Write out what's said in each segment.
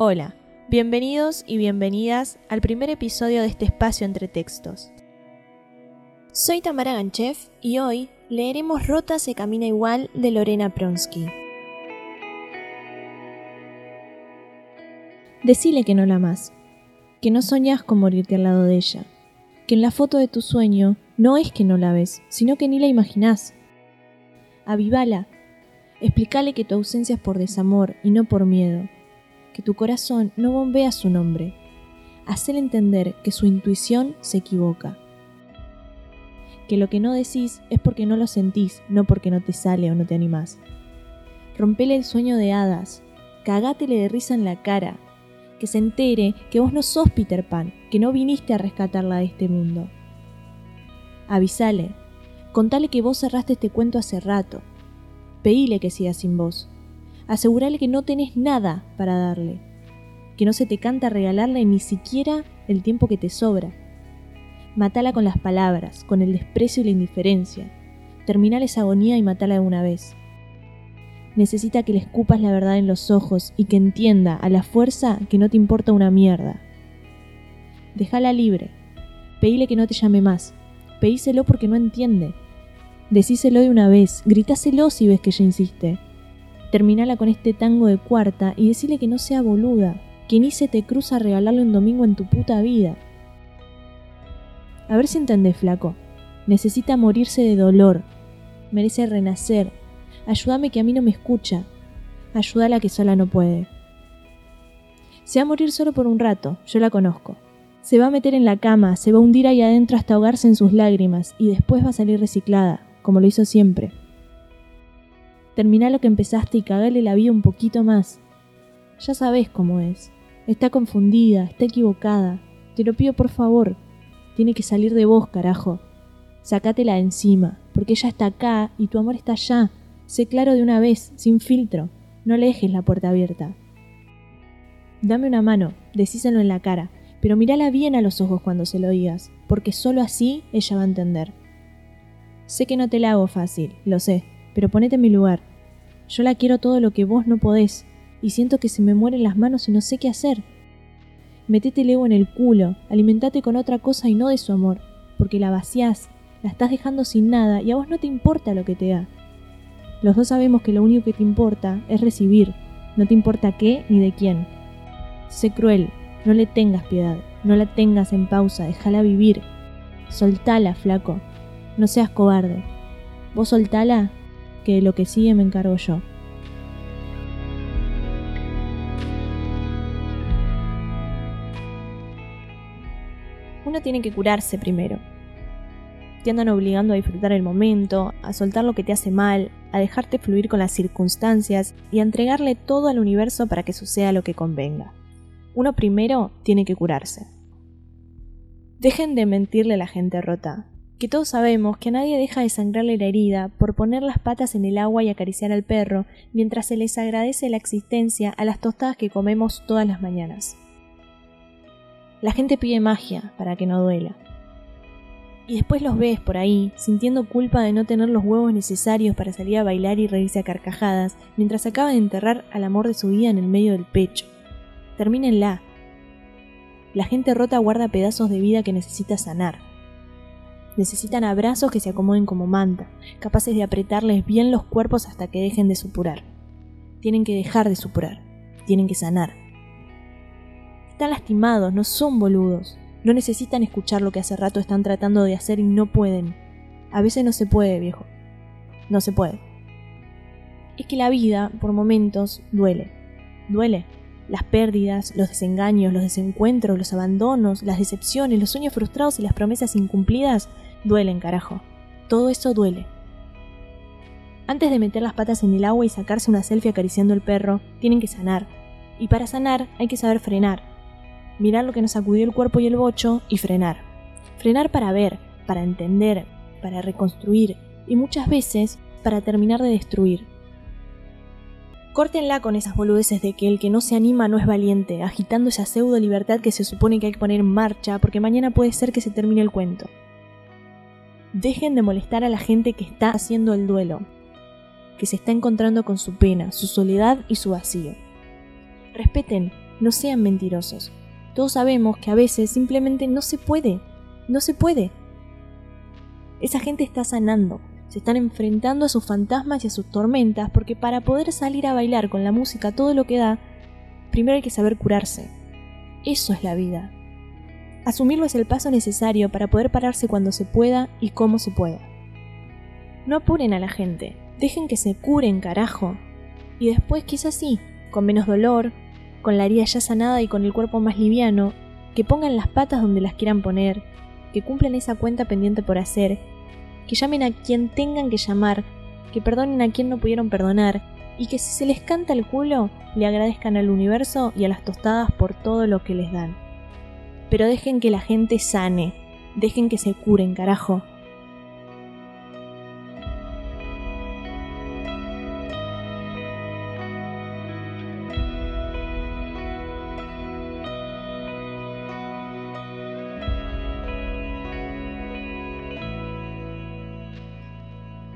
Hola, bienvenidos y bienvenidas al primer episodio de este espacio entre textos. Soy Tamara Ganchev y hoy leeremos Rota se camina igual de Lorena Pronsky. Decile que no la amas, que no soñas con morirte al lado de ella, que en la foto de tu sueño no es que no la ves, sino que ni la imaginás. Avivala, explícale que tu ausencia es por desamor y no por miedo que tu corazón no bombea su nombre. Hacele entender que su intuición se equivoca. Que lo que no decís es porque no lo sentís, no porque no te sale o no te animás. Rompele el sueño de hadas, cagátele de risa en la cara, que se entere que vos no sos Peter Pan, que no viniste a rescatarla de este mundo. Avisale, contale que vos cerraste este cuento hace rato. Pedile que siga sin vos, asegurale que no tenés nada para darle, que no se te canta regalarle ni siquiera el tiempo que te sobra. Matala con las palabras, con el desprecio y la indiferencia. Terminale esa agonía y matala de una vez. Necesita que le escupas la verdad en los ojos y que entienda a la fuerza que no te importa una mierda. Déjala libre. Pedile que no te llame más. Pedíselo porque no entiende. Decíselo de una vez, gritáselo si ves que ella insiste. Terminala con este tango de cuarta y decirle que no sea boluda, que ni se te cruza regalarle un domingo en tu puta vida. A ver si entendés, flaco. Necesita morirse de dolor. Merece renacer. Ayúdame que a mí no me escucha. Ayúdala que sola no puede. Se va a morir solo por un rato, yo la conozco. Se va a meter en la cama, se va a hundir ahí adentro hasta ahogarse en sus lágrimas y después va a salir reciclada, como lo hizo siempre. Terminá lo que empezaste y cagale la vida un poquito más. Ya sabes cómo es. Está confundida, está equivocada. Te lo pido por favor. Tiene que salir de vos, carajo. Sacátela de encima, porque ella está acá y tu amor está allá. Sé claro de una vez, sin filtro. No le dejes la puerta abierta. Dame una mano, decíselo en la cara, pero mírala bien a los ojos cuando se lo digas, porque solo así ella va a entender. Sé que no te la hago fácil, lo sé, pero ponete en mi lugar. Yo la quiero todo lo que vos no podés, y siento que se me mueren las manos y no sé qué hacer. Metete el ego en el culo, alimentate con otra cosa y no de su amor, porque la vaciás, la estás dejando sin nada y a vos no te importa lo que te da. Los dos sabemos que lo único que te importa es recibir, no te importa qué ni de quién. Sé cruel, no le tengas piedad, no la tengas en pausa, déjala vivir. Soltala, flaco, no seas cobarde. Vos soltala que lo que sigue me encargo yo. Uno tiene que curarse primero. Te andan obligando a disfrutar el momento, a soltar lo que te hace mal, a dejarte fluir con las circunstancias y a entregarle todo al universo para que suceda lo que convenga. Uno primero tiene que curarse. Dejen de mentirle a la gente rota que todos sabemos que nadie deja de sangrarle la herida por poner las patas en el agua y acariciar al perro mientras se les agradece la existencia a las tostadas que comemos todas las mañanas. La gente pide magia para que no duela. Y después los ves por ahí, sintiendo culpa de no tener los huevos necesarios para salir a bailar y reírse a carcajadas, mientras acaba de enterrar al amor de su vida en el medio del pecho. Termínenla. La gente rota guarda pedazos de vida que necesita sanar necesitan abrazos que se acomoden como manta, capaces de apretarles bien los cuerpos hasta que dejen de supurar. Tienen que dejar de supurar, tienen que sanar. Están lastimados, no son boludos, no necesitan escuchar lo que hace rato están tratando de hacer y no pueden. A veces no se puede, viejo. No se puede. Es que la vida, por momentos, duele. Duele. Las pérdidas, los desengaños, los desencuentros, los abandonos, las decepciones, los sueños frustrados y las promesas incumplidas duelen, carajo. Todo eso duele. Antes de meter las patas en el agua y sacarse una selfie acariciando el perro, tienen que sanar. Y para sanar hay que saber frenar. Mirar lo que nos sacudió el cuerpo y el bocho y frenar. Frenar para ver, para entender, para reconstruir y muchas veces para terminar de destruir. Córtenla con esas boludeces de que el que no se anima no es valiente, agitando esa pseudo libertad que se supone que hay que poner en marcha porque mañana puede ser que se termine el cuento. Dejen de molestar a la gente que está haciendo el duelo, que se está encontrando con su pena, su soledad y su vacío. Respeten, no sean mentirosos. Todos sabemos que a veces simplemente no se puede, no se puede. Esa gente está sanando, se están enfrentando a sus fantasmas y a sus tormentas porque para poder salir a bailar con la música todo lo que da, primero hay que saber curarse. Eso es la vida. Asumirlo es el paso necesario para poder pararse cuando se pueda y como se pueda. No apuren a la gente, dejen que se curen, carajo. Y después quizás sí, con menos dolor, con la herida ya sanada y con el cuerpo más liviano, que pongan las patas donde las quieran poner, que cumplan esa cuenta pendiente por hacer, que llamen a quien tengan que llamar, que perdonen a quien no pudieron perdonar, y que si se les canta el culo, le agradezcan al universo y a las tostadas por todo lo que les dan. Pero dejen que la gente sane, dejen que se curen, carajo.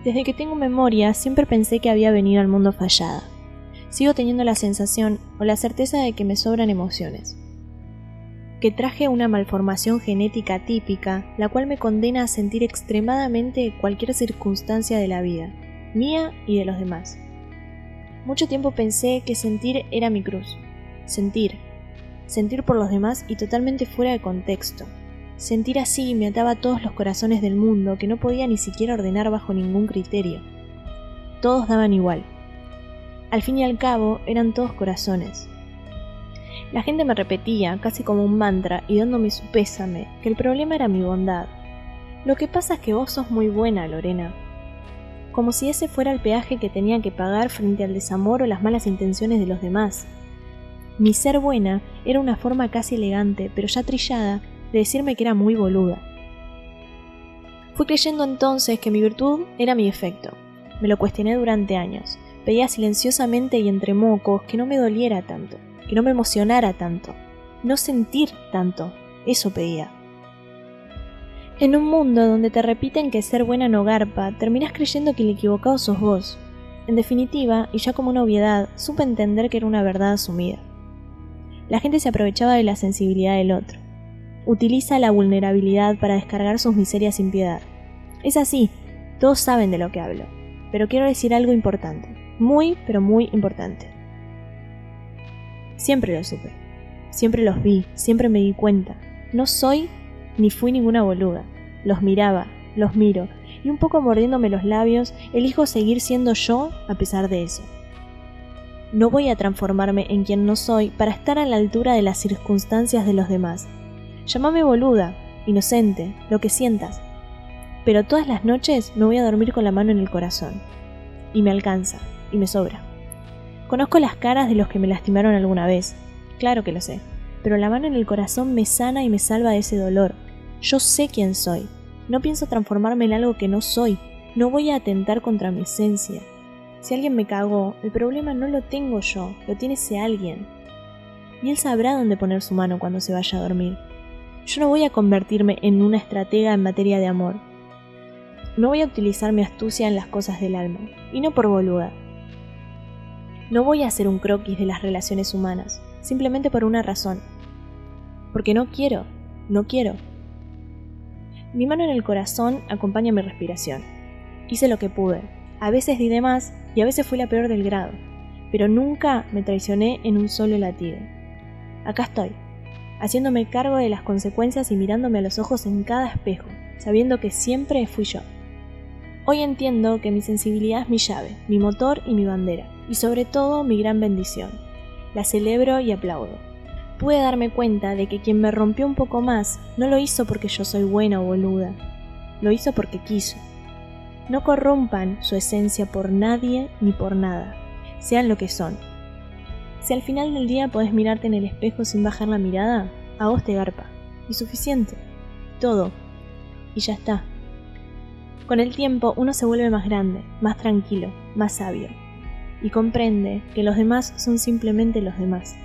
Desde que tengo memoria siempre pensé que había venido al mundo fallada. Sigo teniendo la sensación o la certeza de que me sobran emociones. Que traje una malformación genética típica, la cual me condena a sentir extremadamente cualquier circunstancia de la vida, mía y de los demás. Mucho tiempo pensé que sentir era mi cruz. Sentir. Sentir por los demás y totalmente fuera de contexto, Sentir así me ataba a todos los corazones del mundo que no podía ni siquiera ordenar bajo ningún criterio. Todos daban igual. Al fin y al cabo eran todos corazones. La gente me repetía, casi como un mantra y dándome su pésame, que el problema era mi bondad. Lo que pasa es que vos sos muy buena, Lorena. Como si ese fuera el peaje que tenía que pagar frente al desamor o las malas intenciones de los demás. Mi ser buena era una forma casi elegante, pero ya trillada, de decirme que era muy boluda. Fui creyendo entonces que mi virtud era mi efecto. Me lo cuestioné durante años. Pedía silenciosamente y entre mocos que no me doliera tanto, que no me emocionara tanto, no sentir tanto. Eso pedía. En un mundo donde te repiten que ser buena no garpa, terminas creyendo que el equivocado sos vos. En definitiva, y ya como una obviedad, supe entender que era una verdad asumida. La gente se aprovechaba de la sensibilidad del otro utiliza la vulnerabilidad para descargar sus miserias sin piedad. Es así, todos saben de lo que hablo, pero quiero decir algo importante, muy, pero muy importante. Siempre lo supe, siempre los vi, siempre me di cuenta. No soy ni fui ninguna boluda. Los miraba, los miro, y un poco mordiéndome los labios, elijo seguir siendo yo a pesar de eso. No voy a transformarme en quien no soy para estar a la altura de las circunstancias de los demás, Llámame boluda, inocente, lo que sientas. Pero todas las noches me voy a dormir con la mano en el corazón. Y me alcanza, y me sobra. Conozco las caras de los que me lastimaron alguna vez, claro que lo sé, pero la mano en el corazón me sana y me salva de ese dolor. Yo sé quién soy. No pienso transformarme en algo que no soy. No voy a atentar contra mi esencia. Si alguien me cagó, el problema no lo tengo yo, lo tiene ese alguien. Y él sabrá dónde poner su mano cuando se vaya a dormir. Yo no voy a convertirme en una estratega en materia de amor. No voy a utilizar mi astucia en las cosas del alma, y no por boluda. No voy a hacer un croquis de las relaciones humanas, simplemente por una razón. Porque no quiero, no quiero. Mi mano en el corazón acompaña mi respiración. Hice lo que pude. A veces di de más y a veces fui la peor del grado, pero nunca me traicioné en un solo latido. Acá estoy, haciéndome cargo de las consecuencias y mirándome a los ojos en cada espejo, sabiendo que siempre fui yo. Hoy entiendo que mi sensibilidad es mi llave, mi motor y mi bandera, y sobre todo mi gran bendición. La celebro y aplaudo. Pude darme cuenta de que quien me rompió un poco más no lo hizo porque yo soy buena o boluda, lo hizo porque quiso. No corrompan su esencia por nadie ni por nada, sean lo que son, si al final del día podés mirarte en el espejo sin bajar la mirada, a vos te garpa. Y suficiente. Todo. Y ya está. Con el tiempo uno se vuelve más grande, más tranquilo, más sabio. Y comprende que los demás son simplemente los demás.